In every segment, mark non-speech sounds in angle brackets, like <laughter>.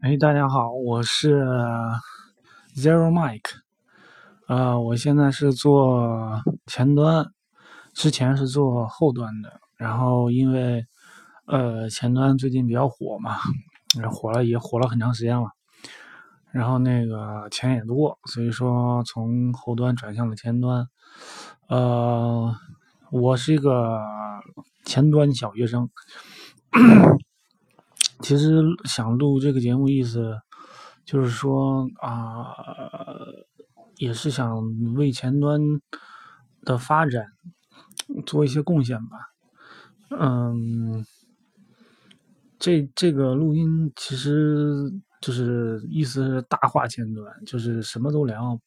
哎，大家好，我是 Zero Mike，呃，我现在是做前端，之前是做后端的，然后因为呃前端最近比较火嘛，火了也火了很长时间了，然后那个钱也多，所以说从后端转向了前端，呃，我是一个前端小学生。其实想录这个节目，意思就是说啊，也是想为前端的发展做一些贡献吧。嗯，这这个录音其实就是意思是大话前端，就是什么都聊，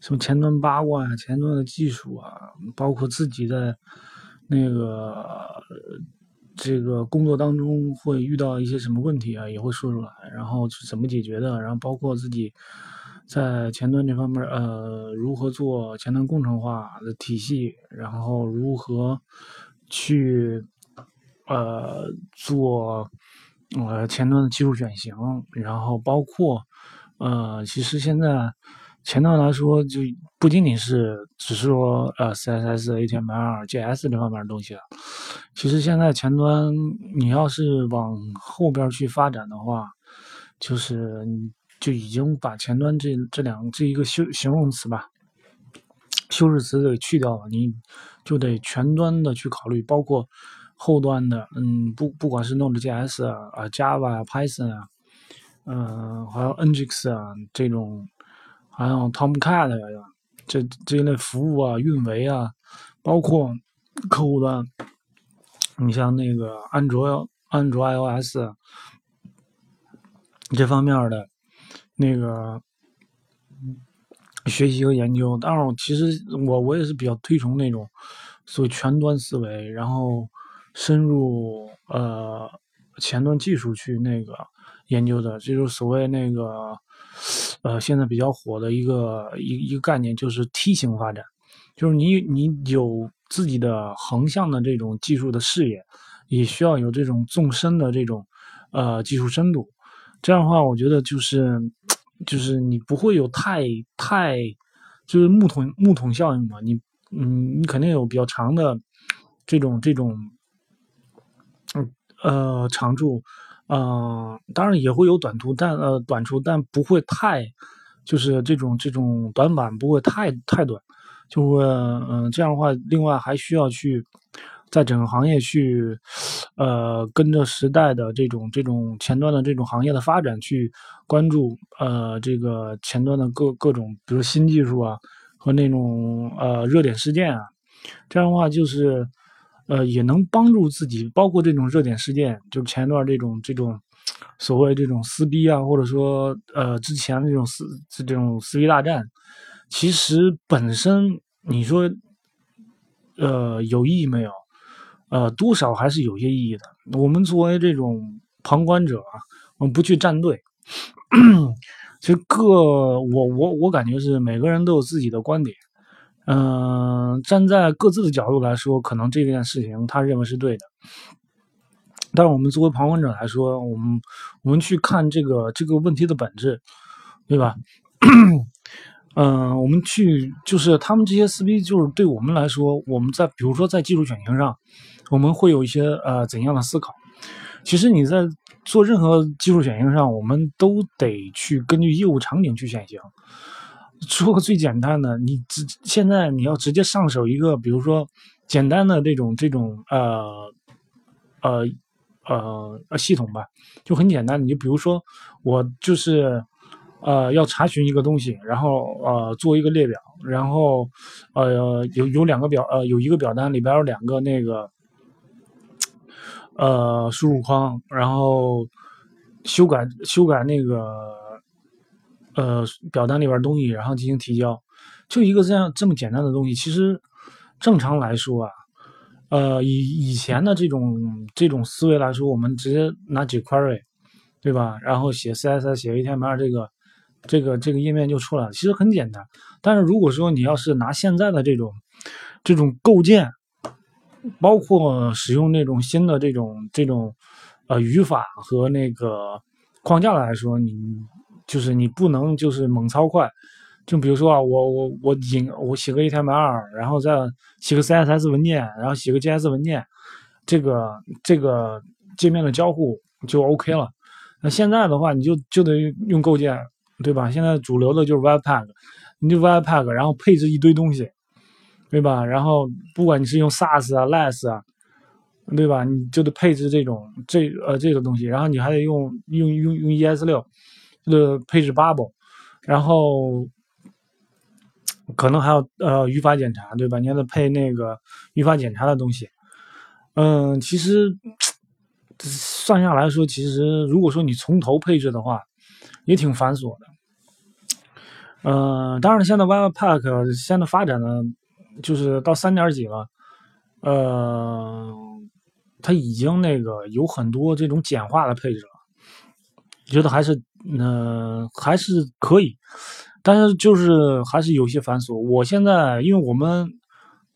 什么前端八卦呀、前端的技术啊，包括自己的那个。这个工作当中会遇到一些什么问题啊，也会说出来，然后是怎么解决的，然后包括自己在前端这方面，呃，如何做前端工程化的体系，然后如何去呃做呃前端的技术选型，然后包括呃，其实现在。前端来说，就不仅仅是只是说呃 CSS、HTML、JS 这方面的东西了。其实现在前端你要是往后边去发展的话，就是就已经把前端这这两这一个修形容词吧，修饰词给去掉了，你就得全端的去考虑，包括后端的，嗯，不不管是 Node.js 啊、啊 Java 啊、Python 啊，嗯，还有 Nginx 啊这种。还有 Tomcat 呀，这这一类服务啊、运维啊，包括客户端，你像那个安卓、安卓 iOS 这方面的那个学习和研究。当然，其实我我也是比较推崇那种所谓全端思维，然后深入呃前端技术去那个研究的，这就是所谓那个。呃，现在比较火的一个一一个概念就是梯形发展，就是你你有自己的横向的这种技术的视野，也需要有这种纵深的这种呃技术深度。这样的话，我觉得就是就是你不会有太太就是木桶木桶效应嘛，你嗯你肯定有比较长的这种这种嗯呃长处。嗯，当然也会有短途，但呃短处，但不会太，就是这种这种短板不会太太短，就会嗯这样的话，另外还需要去在整个行业去呃跟着时代的这种这种前端的这种行业的发展去关注呃这个前端的各各种比如新技术啊和那种呃热点事件啊，这样的话就是。呃，也能帮助自己，包括这种热点事件，就是前一段这种这种所谓这种撕逼啊，或者说呃之前的这种撕这种撕逼大战，其实本身你说呃有意义没有？呃，多少还是有些意义的。我们作为这种旁观者啊，我们不去站队，<coughs> 其实各我我我感觉是每个人都有自己的观点。嗯，站在各自的角度来说，可能这件事情他认为是对的。但是我们作为旁观者来说，我们我们去看这个这个问题的本质，对吧？嗯，我们去就是他们这些撕逼，就是对我们来说，我们在比如说在技术选型上，我们会有一些呃怎样的思考？其实你在做任何技术选型上，我们都得去根据业务场景去选型。说个最简单的，你直现在你要直接上手一个，比如说简单的这种这种呃呃呃系统吧，就很简单。你就比如说我就是呃要查询一个东西，然后呃做一个列表，然后呃有有两个表呃有一个表单里边有两个那个呃输入框，然后修改修改那个。呃，表单里边东西，然后进行提交，就一个这样这么简单的东西。其实正常来说啊，呃，以以前的这种这种思维来说，我们直接拿 jQuery，对吧？然后写 CSS、写 HTML，这个这个这个页面就出来了。其实很简单。但是如果说你要是拿现在的这种这种构建，包括使用那种新的这种这种呃语法和那个。框架来说，你就是你不能就是猛超快。就比如说啊，我我我引我写个 HTML，然后再写个 CSS 文件，然后写个 JS 文件，这个这个界面的交互就 OK 了。那现在的话，你就就得用构建，对吧？现在主流的就是 Webpack，你就 Webpack，然后配置一堆东西，对吧？然后不管你是用 Sass 啊、Less 啊，对吧？你就得配置这种这呃这个东西，然后你还得用用用用 ES 六的配置 Bubble，然后。可能还有呃语法检查，对吧？你还得配那个语法检查的东西。嗯，其实算下来说，其实如果说你从头配置的话，也挺繁琐的。嗯，当然现在 Webpack 现在发展的就是到三点几了，呃，它已经那个有很多这种简化的配置了，觉得还是嗯还是可以。但是就是还是有些繁琐。我现在因为我们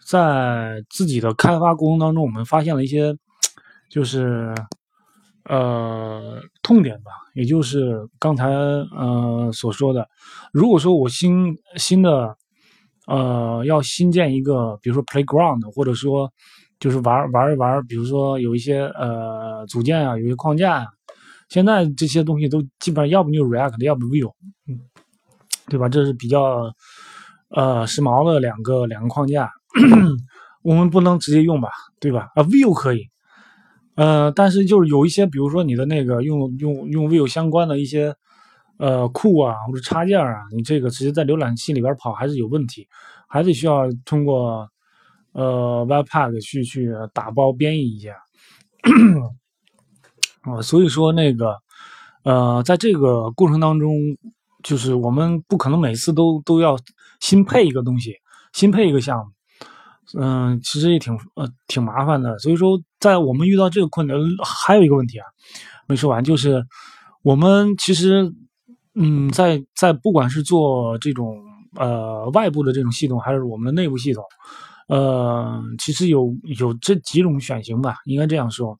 在自己的开发过程当中，我们发现了一些就是呃痛点吧，也就是刚才呃所说的，如果说我新新的呃要新建一个，比如说 playground，或者说就是玩玩一玩，比如说有一些呃组件啊，有些框架啊，现在这些东西都基本上要不就 React，要不 Vue，嗯。对吧？这是比较呃时髦的两个两个框架，<clears throat> 我们不能直接用吧？对吧？啊，Vue 可以，呃，但是就是有一些，比如说你的那个用用用 Vue 相关的一些呃库啊或者插件啊，你这个直接在浏览器里边跑还是有问题，还得需要通过呃 Webpack 去去打包编译一下 <clears throat> 啊。所以说那个呃，在这个过程当中。就是我们不可能每次都都要新配一个东西，新配一个项目，嗯，其实也挺呃挺麻烦的。所以说，在我们遇到这个困难，还有一个问题啊，没说完，就是我们其实，嗯，在在不管是做这种呃外部的这种系统，还是我们的内部系统，呃，其实有有这几种选型吧，应该这样说，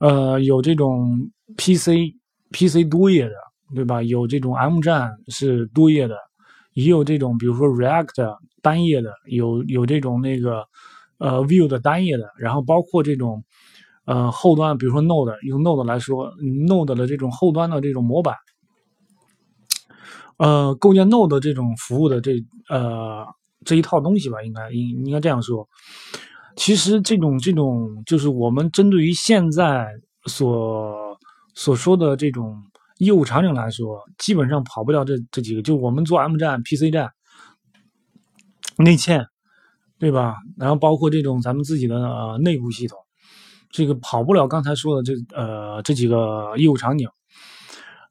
呃，有这种 PC PC 多页的。对吧？有这种 M 站是多页的，也有这种比如说 React 单页的，有有这种那个呃 View 的单页的，然后包括这种呃后端，比如说 Node，用 Node 来说，Node 的这种后端的这种模板，呃，构建 Node 这种服务的这呃这一套东西吧，应该应应该这样说。其实这种这种就是我们针对于现在所所说的这种。业务场景来说，基本上跑不了这这几个。就我们做 M 站、PC 站、内嵌，对吧？然后包括这种咱们自己的呃内部系统，这个跑不了刚才说的这呃这几个业务场景。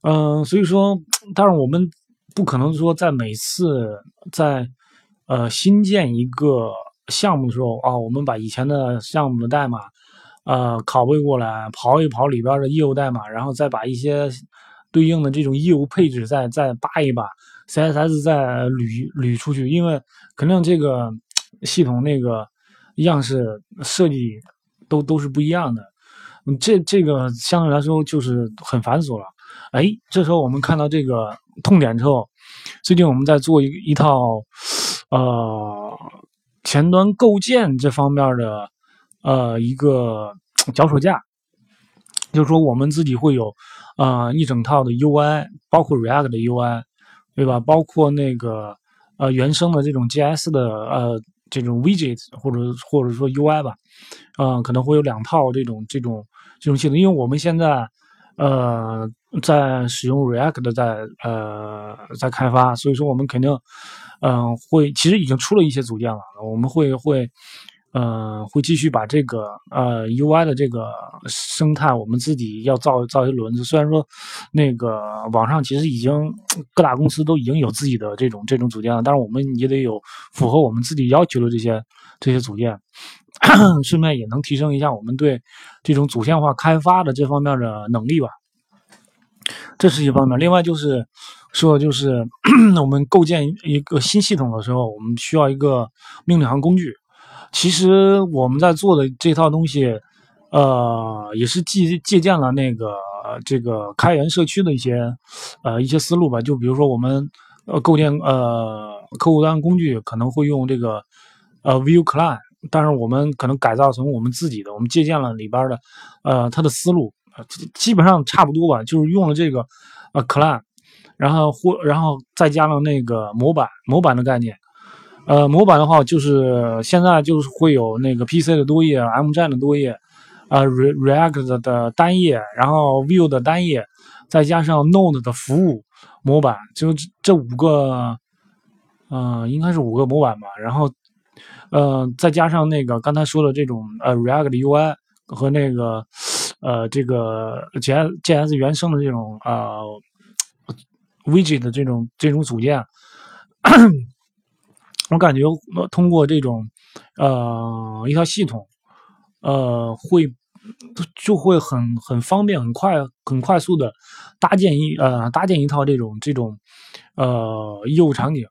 嗯，所以说，当然我们不可能说在每次在呃新建一个项目的时候啊，我们把以前的项目的代码呃拷贝过来，刨一刨里边的业务代码，然后再把一些。对应的这种业务配置再再扒一扒，CSS 再捋捋出去，因为肯定这个系统那个样式设计都都是不一样的，这这个相对来说就是很繁琐了。哎，这时候我们看到这个痛点之后，最近我们在做一一套呃前端构建这方面的呃一个脚手架，就是说我们自己会有。啊，一整套的 UI，包括 React 的 UI，对吧？包括那个呃原生的这种 JS 的呃这种 Widget 或者或者说 UI 吧，嗯，可能会有两套这种这种这种系统。因为我们现在呃在使用 React 的在呃在开发，所以说我们肯定嗯会其实已经出了一些组件了，我们会会。呃，会继续把这个呃 UI 的这个生态，我们自己要造造一轮子。虽然说那个网上其实已经各大公司都已经有自己的这种这种组件了，但是我们也得有符合我们自己要求的这些这些组件，<clears throat> 顺便也能提升一下我们对这种组件化开发的这方面的能力吧。这是一方面，另外就是说，就是 <clears throat> 我们构建一个新系统的时候，我们需要一个命令行工具。其实我们在做的这套东西，呃，也是借借鉴了那个这个开源社区的一些呃一些思路吧。就比如说我们呃构建呃客户端工具可能会用这个呃 Vue Client，但是我们可能改造成我们自己的，我们借鉴了里边的呃它的思路，基本上差不多吧，就是用了这个呃 Client，然后或然后再加上那个模板模板的概念。呃，模板的话就是现在就是会有那个 PC 的多页，M 站的多页，呃，Re React 的单页，然后 Vue 的单页，再加上 Node 的服务模板，就这五个，呃，应该是五个模板吧。然后，呃，再加上那个刚才说的这种呃 React UI 和那个呃这个 JS JS 原生的这种呃 Widget 的这种这种组件。<coughs> 我感觉通过这种，呃，一套系统，呃，会就会很很方便、很快、很快速的搭建一呃搭建一套这种这种呃业务场景，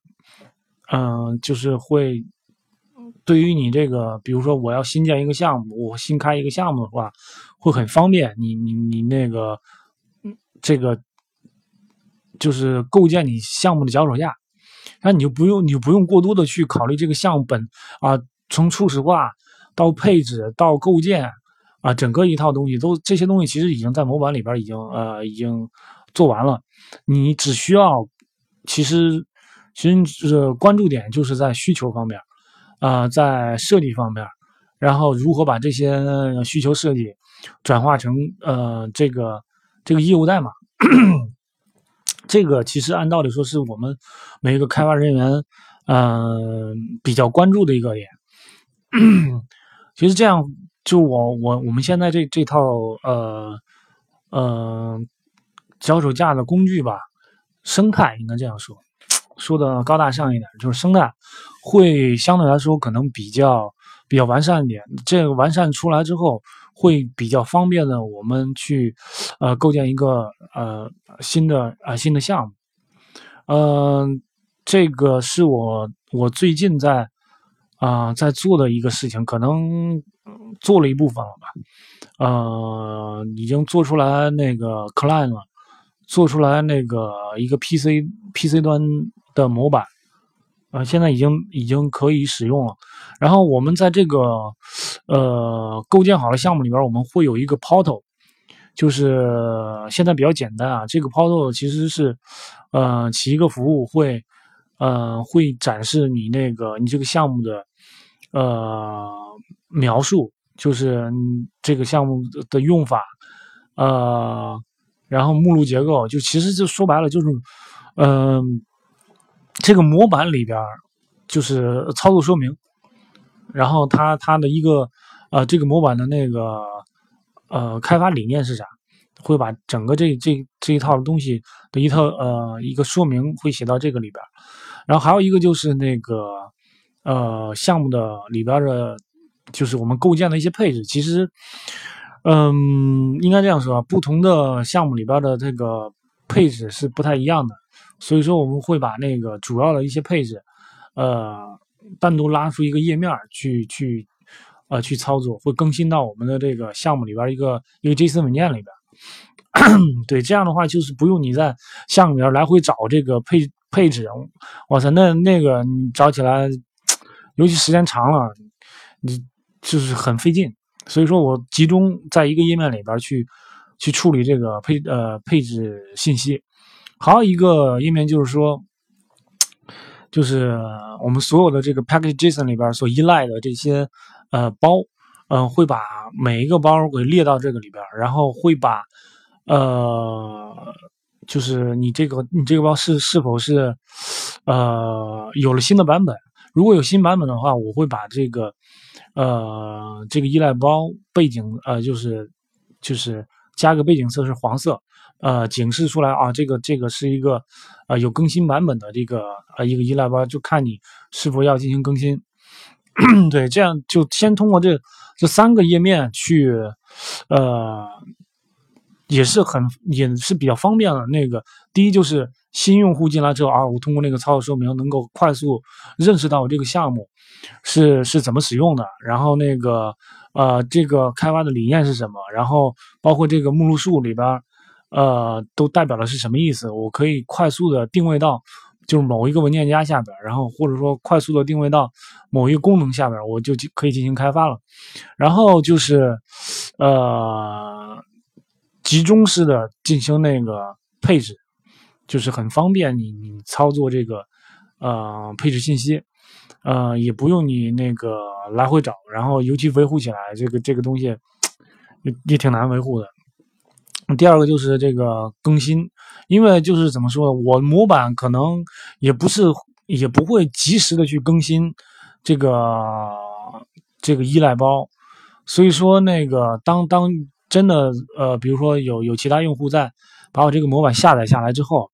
嗯，就是会对于你这个，比如说我要新建一个项目，我新开一个项目的话，会很方便。你你你那个这个就是构建你项目的脚手架。那你就不用，你就不用过多的去考虑这个项目本啊，从初始化到配置到构建啊，整个一套东西都这些东西其实已经在模板里边已经呃已经做完了，你只需要其实其实是关注点就是在需求方面啊，在设计方面，然后如何把这些需求设计转化成呃这个这个业务代码。这个其实按道理说是我们每一个开发人员，嗯，比较关注的一个点。<clears throat> 其实这样，就我我我们现在这这套呃呃脚手架的工具吧，生态应该这样说，说的高大上一点，就是生态会相对来说可能比较比较完善一点。这个完善出来之后。会比较方便的，我们去，呃，构建一个呃新的啊新的项目，嗯，这个是我我最近在啊在做的一个事情，可能做了一部分了吧，呃，已经做出来那个 client 了，做出来那个一个 PC PC 端的模板。啊，现在已经已经可以使用了。然后我们在这个呃构建好的项目里边，我们会有一个 portal，就是现在比较简单啊。这个 portal 其实是呃起一个服务，会呃会展示你那个你这个项目的呃描述，就是这个项目的用法，呃，然后目录结构，就其实就说白了就是嗯。这个模板里边就是操作说明，然后它它的一个呃这个模板的那个呃开发理念是啥？会把整个这这这一套东西的一套呃一个说明会写到这个里边，然后还有一个就是那个呃项目的里边的，就是我们构建的一些配置。其实，嗯，应该这样说，不同的项目里边的这个配置是不太一样的。所以说，我们会把那个主要的一些配置，呃，单独拉出一个页面去去，呃，去操作，会更新到我们的这个项目里边一个一个 JSON 文件里边。<coughs> 对，这样的话就是不用你在项目里边来回找这个配配置。哇塞，那那个你找起来，尤其时间长了，你就是很费劲。所以说我集中在一个页面里边去去处理这个配呃配置信息。还有一个页面就是说，就是我们所有的这个 package JSON 里边所依赖的这些呃包，嗯，会把每一个包给列到这个里边，然后会把呃，就是你这个你这个包是是否是呃有了新的版本？如果有新版本的话，我会把这个呃这个依赖包背景呃就是就是加个背景色是黄色。呃，警示出来啊，这个这个是一个，呃，有更新版本的这个呃一个依赖包，就看你是否要进行更新。<coughs> 对，这样就先通过这这三个页面去，呃，也是很也是比较方便的。那个第一就是新用户进来之后啊，我通过那个操作说明能够快速认识到我这个项目是是怎么使用的，然后那个呃这个开发的理念是什么，然后包括这个目录数里边。呃，都代表的是什么意思？我可以快速的定位到就是某一个文件夹下边，然后或者说快速的定位到某一个功能下边，我就可以进行开发了。然后就是呃，集中式的进行那个配置，就是很方便你你操作这个呃配置信息，呃，也不用你那个来回找，然后尤其维护起来，这个这个东西 <tsk> 也也挺难维护的。第二个就是这个更新，因为就是怎么说呢，我模板可能也不是也不会及时的去更新这个这个依赖包，所以说那个当当真的呃，比如说有有其他用户在把我这个模板下载下来之后，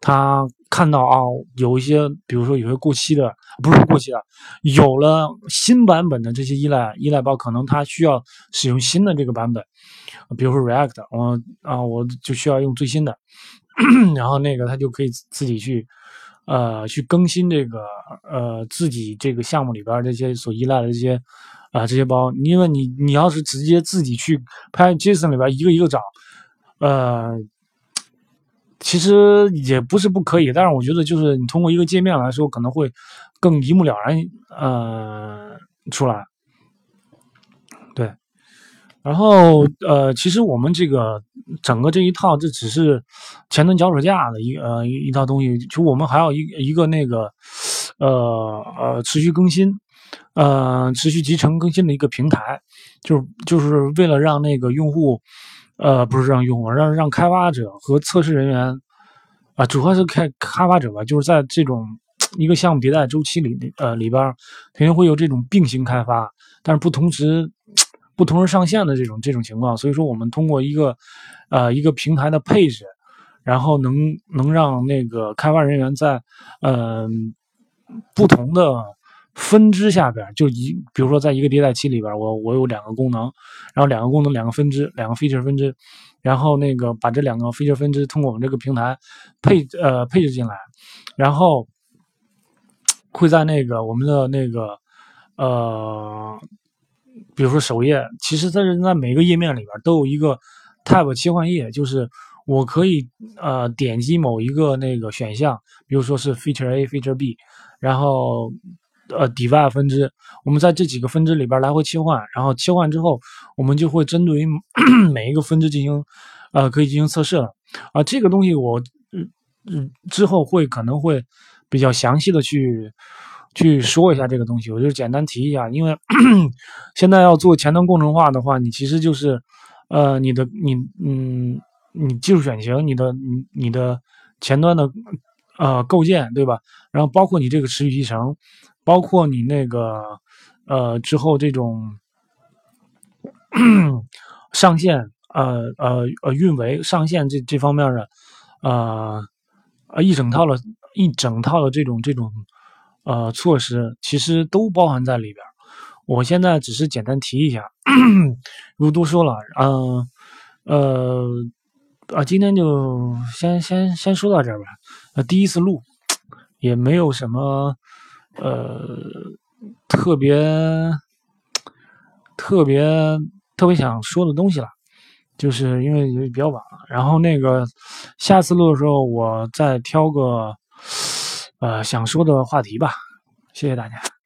他看到啊有一些比如说有些过期的，不是过期的，有了新版本的这些依赖依赖包，可能他需要使用新的这个版本。比如说 React，我啊我就需要用最新的，<clears throat> 然后那个他就可以自己去，呃，去更新这个呃自己这个项目里边这些所依赖的这些啊这些包，因为你你要是直接自己去拍 JSON 里边一个一个找，呃，其实也不是不可以，但是我觉得就是你通过一个界面来说，可能会更一目了然，呃，出来。然后，呃，其实我们这个整个这一套，这只是前端脚手架的一呃一套东西。就我们还有一一个那个，呃呃，持续更新，呃，持续集成更新的一个平台，就是就是为了让那个用户，呃，不是让用户，让让开发者和测试人员，啊，主要是开开发者吧，就是在这种一个项目迭代周期里，呃里边肯定会有这种并行开发，但是不同时。不同时上线的这种这种情况，所以说我们通过一个，呃，一个平台的配置，然后能能让那个开发人员在，嗯，不同的分支下边，就一，比如说在一个迭代期里边，我我有两个功能，然后两个功能两个分支，两个 feature 分支，然后那个把这两个 feature 分支通过我们这个平台配呃配置进来，然后会在那个我们的那个呃。比如说首页，其实它是在每个页面里边都有一个 tab 切换页，就是我可以呃点击某一个那个选项，比如说是 feature A、feature B，然后呃 device 分支，我们在这几个分支里边来回切换，然后切换之后，我们就会针对于 <clears throat> 每一个分支进行呃可以进行测试了啊。这个东西我嗯嗯之后会可能会比较详细的去。去说一下这个东西，我就简单提一下，因为 <clears throat> 现在要做前端工程化的话，你其实就是，呃，你的你嗯，你技术选型，你的你你的前端的呃构建，对吧？然后包括你这个持续集成，包括你那个呃之后这种上线呃呃呃运维上线这这方面的呃呃一整套的一整套的这种这种。呃，措施其实都包含在里边我现在只是简单提一下，<clears throat> 不多说了。嗯，呃，啊，今天就先先先说到这儿吧。呃，第一次录，也没有什么呃特别特别特别想说的东西了，就是因为比较晚了。然后那个下次录的时候，我再挑个。呃，想说的话题吧，谢谢大家。